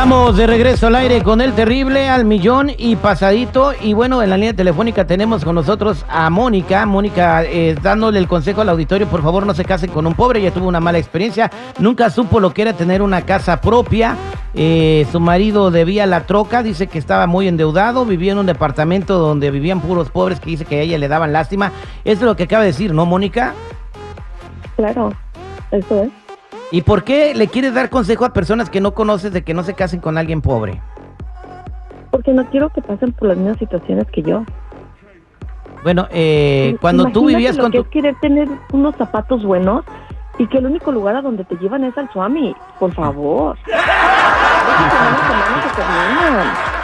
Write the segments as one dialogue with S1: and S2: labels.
S1: Estamos de regreso al aire con el terrible al millón y pasadito. Y bueno, en la línea telefónica tenemos con nosotros a Mónica. Mónica, eh, dándole el consejo al auditorio, por favor no se casen con un pobre. Ella tuvo una mala experiencia. Nunca supo lo que era tener una casa propia. Eh, su marido debía la troca, dice que estaba muy endeudado. Vivía en un departamento donde vivían puros pobres que dice que a ella le daban lástima. Eso es lo que acaba de decir, ¿no, Mónica?
S2: Claro, eso es.
S1: ¿Y por qué le quieres dar consejo a personas que no conoces de que no se casen con alguien pobre?
S2: Porque no quiero que pasen por las mismas situaciones que yo.
S1: Bueno, eh, cuando tú vivías
S2: lo
S1: con
S2: que
S1: tu...
S2: es querer tener unos zapatos buenos y que el único lugar a donde te llevan es al Swami. Por favor.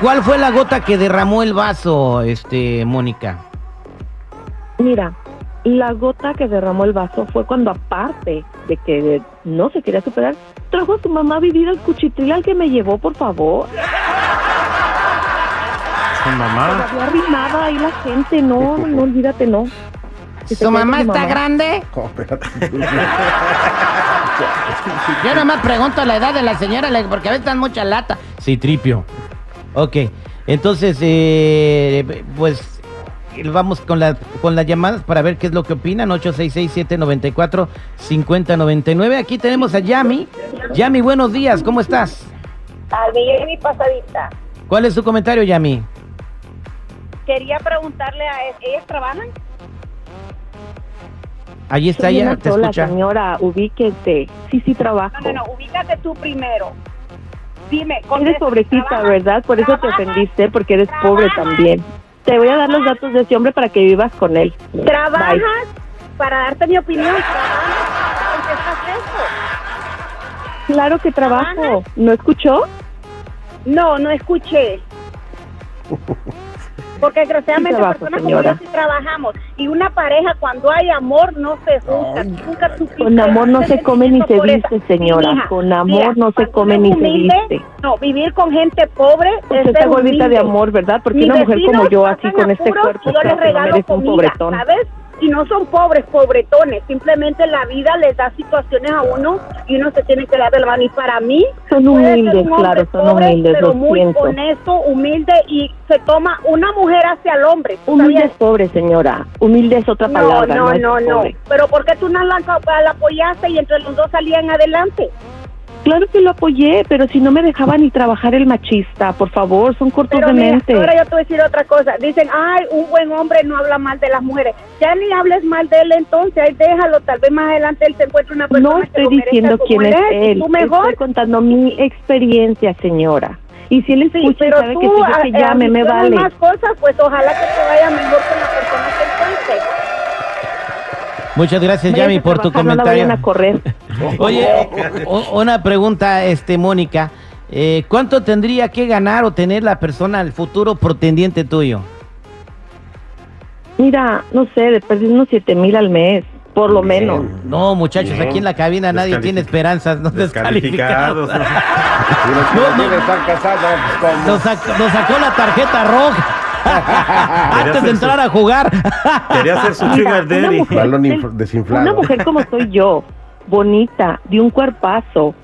S1: ¿Cuál fue la gota que derramó el vaso, este, Mónica?
S2: Mira, la gota que derramó el vaso fue cuando aparte de que no se quería superar, trajo a su mamá a vivir al cuchitril al que me llevó, por favor.
S3: Su mamá.
S2: Todavía arrimaba ahí la gente, no, no, olvídate, no.
S1: ¿Su mamá está grande?
S3: Oh, espérate.
S1: Yo nomás pregunto la edad de la señora le- porque a veces dan mucha lata. Sí, tripio. Ok, entonces, eh, pues vamos con, la, con las llamadas para ver qué es lo que opinan. 866-794-5099. Aquí tenemos a Yami. Yami, buenos días, ¿cómo estás?
S4: Al y pasadita.
S1: ¿Cuál es su comentario, Yami?
S4: Quería preguntarle a ¿ellas trabajan?
S1: Allí está
S2: Soy
S1: ella,
S2: una
S1: te
S2: sola,
S1: escucha.
S2: señora, ubíquese. Sí, sí, trabajo.
S4: No, no, no, ubícate tú primero. Dime,
S2: Eres
S4: contesta,
S2: pobrecita,
S4: ¿trabajas?
S2: ¿verdad? Por eso te ofendiste, porque eres pobre también. Te voy a dar los datos de ese hombre para que vivas con él.
S4: ¿Trabajas?
S2: Bye.
S4: Para darte mi opinión, ¿trabajas? ¿Contestas eso?
S2: Claro que trabajo. ¿No escuchó?
S4: No, no escuché. Porque desgraciadamente
S2: Sí trabajo,
S4: personas como yo sí trabajamos. Y una pareja, cuando hay amor, no se juzga. Nunca
S2: Con amor no se come ni se viste, señora.
S4: Mija,
S2: Con amor
S4: mira,
S2: no se come ni se viste.
S4: No, vivir con gente pobre es
S2: está gordita de amor, ¿verdad? Porque una mujer como yo, así con este cuerpo,
S4: yo les
S2: que no
S4: regalo
S2: merece un
S4: comida,
S2: pobretón.
S4: ¿sabes? Y no son pobres, pobretones. Simplemente la vida les da situaciones a uno y uno se tiene que dar de la mano. Y para mí,
S2: Son humildes, claro, son
S4: pobre,
S2: humildes,
S4: pero
S2: lo
S4: muy
S2: siento.
S4: honesto, humilde y se toma una mujer hacia el hombre. ¿tú
S2: Humilde es pobre, señora. Humilde es otra
S4: No,
S2: palabra.
S4: no, no, no.
S2: pobre.
S4: Pero ¿por qué tú no la, la apoyaste y entre los dos salían adelante?
S2: Claro que lo apoyé, pero si no me dejaba ni trabajar el machista, por favor, son cortos
S4: Pero
S2: de
S4: mira,
S2: mente.
S4: ahora yo te voy a decir otra cosa. Dicen, ay, un buen hombre no habla mal de las mujeres. Ya ni hables mal de él entonces, déjalo. Tal vez más adelante él se encuentre una persona
S2: No estoy diciendo quién es él.
S4: Tú mejor.
S2: Estoy contando mi experiencia, señora. Y si él
S4: Sí,
S2: escucha y
S4: pero
S2: sabe
S4: tú,
S2: que sí, yo
S4: eh,
S2: llame, me vale.
S4: más cosas, pues ojalá que te vaya mejor con la.
S1: Muchas gracias, Yami, por tu
S2: trabajar, no la
S1: comentario.
S2: vayan a correr.
S1: Oye, o- una pregunta, este, Mónica. Eh, ¿Cuánto tendría que ganar o tener la persona, el futuro pretendiente tuyo?
S2: Mira, no sé, de perder unos siete mil al mes, por lo menos.
S1: No, muchachos, aquí en la cabina nadie tiene esperanzas, no descalificados.
S3: Descalificados.
S1: No,
S5: no,
S1: nos sacó la tarjeta roja antes de entrar
S3: su-
S1: a jugar.
S3: Quería hacer su
S2: Mira,
S3: sugar
S2: una
S3: daddy.
S2: mujer-. Una mujer como soy yo, bonita, de un cuerpazo,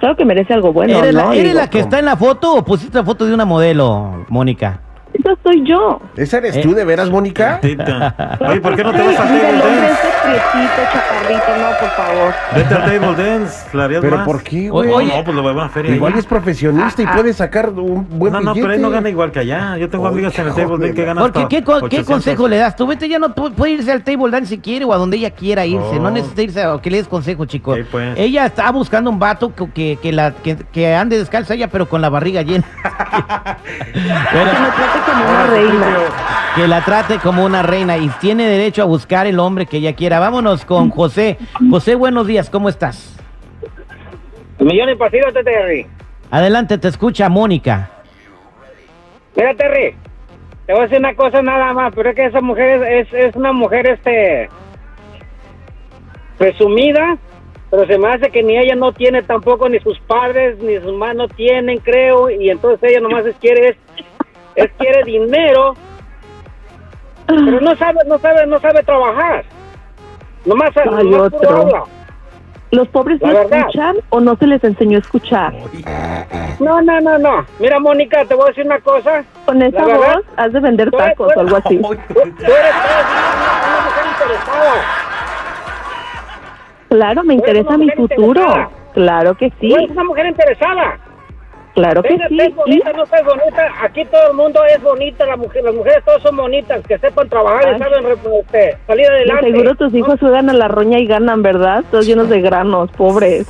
S2: claro que merece algo bueno,
S1: ¿Eres,
S2: ¿no?
S1: la, eres
S2: Digo,
S1: la que está en la foto o pusiste la foto de una modelo, Mónica?
S2: Eso soy yo.
S5: ¿Esa eres
S1: Eh.
S5: tú de veras, Mónica?
S3: Tita. Oye, ¿por qué no te vas
S2: mira,
S3: table
S2: el hombre
S3: dance?
S2: chaparrito, no, por favor.
S3: Vete al table dance, la harías
S5: ¿Pero
S3: más.
S5: por qué, güey?
S1: oye,
S3: No, pues lo voy a feria
S5: Igual
S3: allá.
S5: es profesionista y
S1: Ah, ah.
S5: puede sacar un buen
S3: No, no,
S5: billete.
S3: pero él no gana igual que allá. Yo tengo
S5: Oye,
S3: amigas en el table dance que ganan
S1: Porque,
S3: hasta
S1: ¿qué, co- ¿qué
S3: 800.
S1: consejo le das? Tú vete ya no pu- puede irse al table dance si quiere o a donde ella quiera irse. No
S3: Oh.
S1: necesita irse a que le des consejo, chico.
S3: Sí, pues.
S1: Ella está buscando un vato que, que, que la, que, que ande descalza ella, pero con la barriga llena. Pero-
S2: Que me trate como una reina.
S1: que la trate como una reina y tiene derecho a buscar el hombre que ella quiera. Vámonos con José. José, buenos días, ¿cómo estás?
S6: Millón y pasillo, Terry.
S1: Adelante, te escucha Mónica.
S6: Mira, Terry, te voy a decir una cosa nada más, pero es que esa mujer es, es, es una mujer, este, presumida, pero se me hace que ni ella no tiene tampoco, ni sus padres, ni sus mamás no tienen, creo, y entonces ella nomás es quiere, es, es quiere dinero, pero no sabe, no sabe, no sabe trabajar. Nomás,
S2: Ay,
S6: nomás puro
S2: otro.
S6: habla.
S2: ¿Los pobres no escuchan o no se les enseñó a escuchar?
S6: No, no, no, no. Mira, Mónica, te voy a decir una cosa.
S2: Con esa
S6: verdad,
S2: voz has de vender tacos o algo así.
S6: Tú, tú eres una, mujer interesada.
S2: Claro, me interesa mi futuro.
S6: interesada.
S2: Claro que sí,
S6: Tú eres una mujer interesada.
S2: Claro que
S6: Venga,
S2: sí. Y
S6: bonita, no estés bonita. Aquí todo el mundo es bonita. La mujer, las mujeres todas son bonitas. Que sepan trabajar
S2: Ay.
S6: y saben re- este, salir
S2: de
S6: adelante.
S2: seguro tus
S6: ¿no?
S2: hijos juegan a la roña y ganan, ¿verdad? Todos llenos de granos, pobres.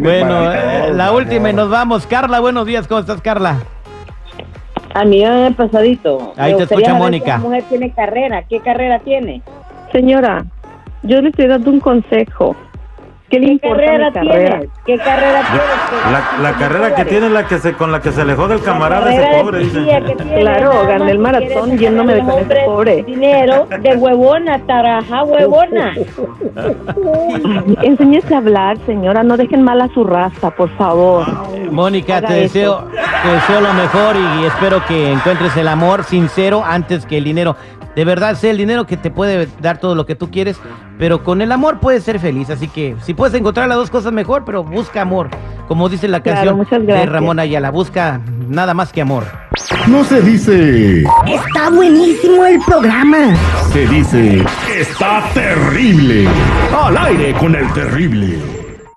S1: Bueno, eh, la última y nos vamos. Carla, buenos días, ¿cómo estás, Carla?
S7: A mí me ha pasadito.
S1: Ahí
S7: Me
S1: te escucha Mónica.
S7: si La mujer tiene carrera. ¿Qué carrera tiene?
S2: Señora, yo le estoy dando un consejo. ¿Qué le
S7: ¿Qué
S2: importa
S7: carrera
S2: mi carrera?
S7: tienes? ¿Qué carrera tienes?
S3: La, la carrera que tiene la que se con la que se alejó del camarada ese
S7: de
S3: pobre
S7: que tiene,
S2: Claro, gané el maratón yéndome
S7: a
S2: de con ese pobre.
S7: Dinero de huevona, taraja huevona.
S2: Enséñese a hablar, señora. No dejen mal a su raza, por favor.
S1: Mónica,
S2: Haga
S1: te
S2: eso.
S1: deseo, te deseo lo mejor y, y espero que encuentres el amor sincero antes que el dinero. De verdad, sé el dinero que te puede dar todo lo que tú quieres, pero con el amor puedes ser feliz. Así que si puedes encontrar las dos cosas mejor, pero busca amor. Como dice la
S2: Claro,
S1: canción
S2: muchas
S1: de. Ramón Ayala, busca nada más que amor.
S8: No se dice.
S9: Está buenísimo el programa.
S8: Se dice. Está terrible. Al aire con el terrible.